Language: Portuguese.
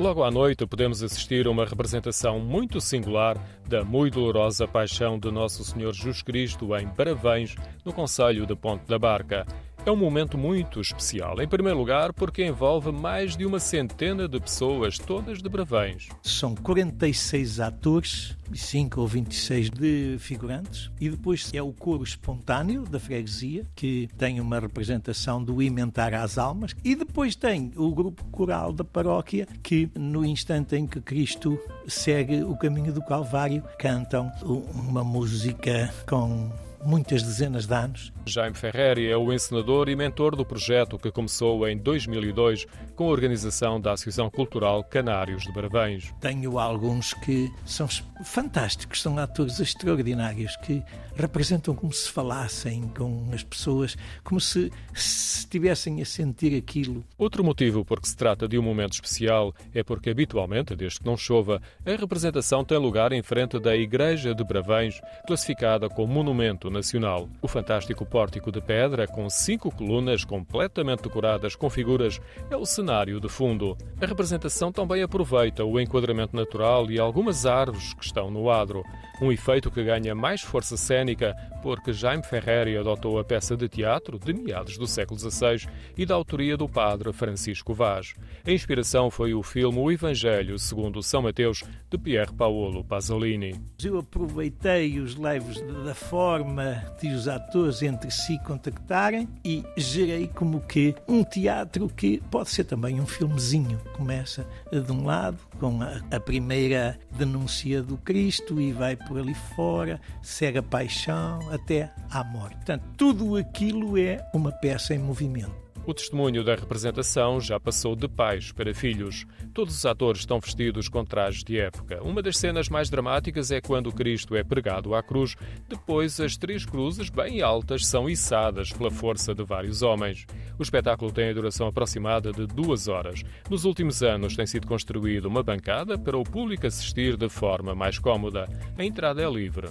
Logo à noite podemos assistir a uma representação muito singular da muito dolorosa paixão de Nosso Senhor Jesus Cristo em Paravães, no Conselho de Ponte da Barca. É um momento muito especial. Em primeiro lugar, porque envolve mais de uma centena de pessoas, todas de Bravães. São 46 atores e 5 ou 26 de figurantes. E depois é o coro espontâneo da freguesia, que tem uma representação do Imentar às Almas. E depois tem o grupo coral da paróquia, que no instante em que Cristo segue o caminho do Calvário, cantam uma música com muitas dezenas de anos. Jaime Ferreri é o encenador e mentor do projeto que começou em 2002 com a organização da Associação Cultural Canários de Barabães. Tenho alguns que são fantásticos, são atores extraordinários que representam como se falassem com as pessoas, como se, estivessem a sentir aquilo. Outro motivo por que se trata de um momento especial é porque habitualmente, desde que não chova, a representação tem lugar em frente da Igreja de Bravães, classificada como monumento nacional. O fantástico pórtico de pedra, com cinco colunas completamente decoradas com figuras, é o cenário de fundo. A representação também aproveita o enquadramento natural e algumas árvores que estão no adro, um efeito que ganha mais força cênica porque Jaime Ferreri adotou a peça de teatro de meados do século XVI e da autoria do padre Francisco Vaz. A inspiração foi o filme O Evangelho segundo São Mateus, de Pier Paolo Pasolini. Eu aproveitei os leves da forma de os atores entre si contactarem e gerei como que um teatro que pode ser também um filmezinho. Começa de um lado com a, a primeira denúncia do Cristo e vai por ali fora, segue a paixão até à morte. Portanto, tudo aquilo é uma peça em movimento. O testemunho da representação já passou de pais para filhos. Todos os atores estão vestidos com trajes de época. Uma das cenas mais dramáticas é quando Cristo é pregado à cruz. Depois, as três cruzes, bem altas, são içadas pela força de vários homens. O espetáculo tem a duração aproximada de duas horas. Nos últimos anos tem sido construída uma bancada para o público assistir de forma mais cómoda. A entrada é livre.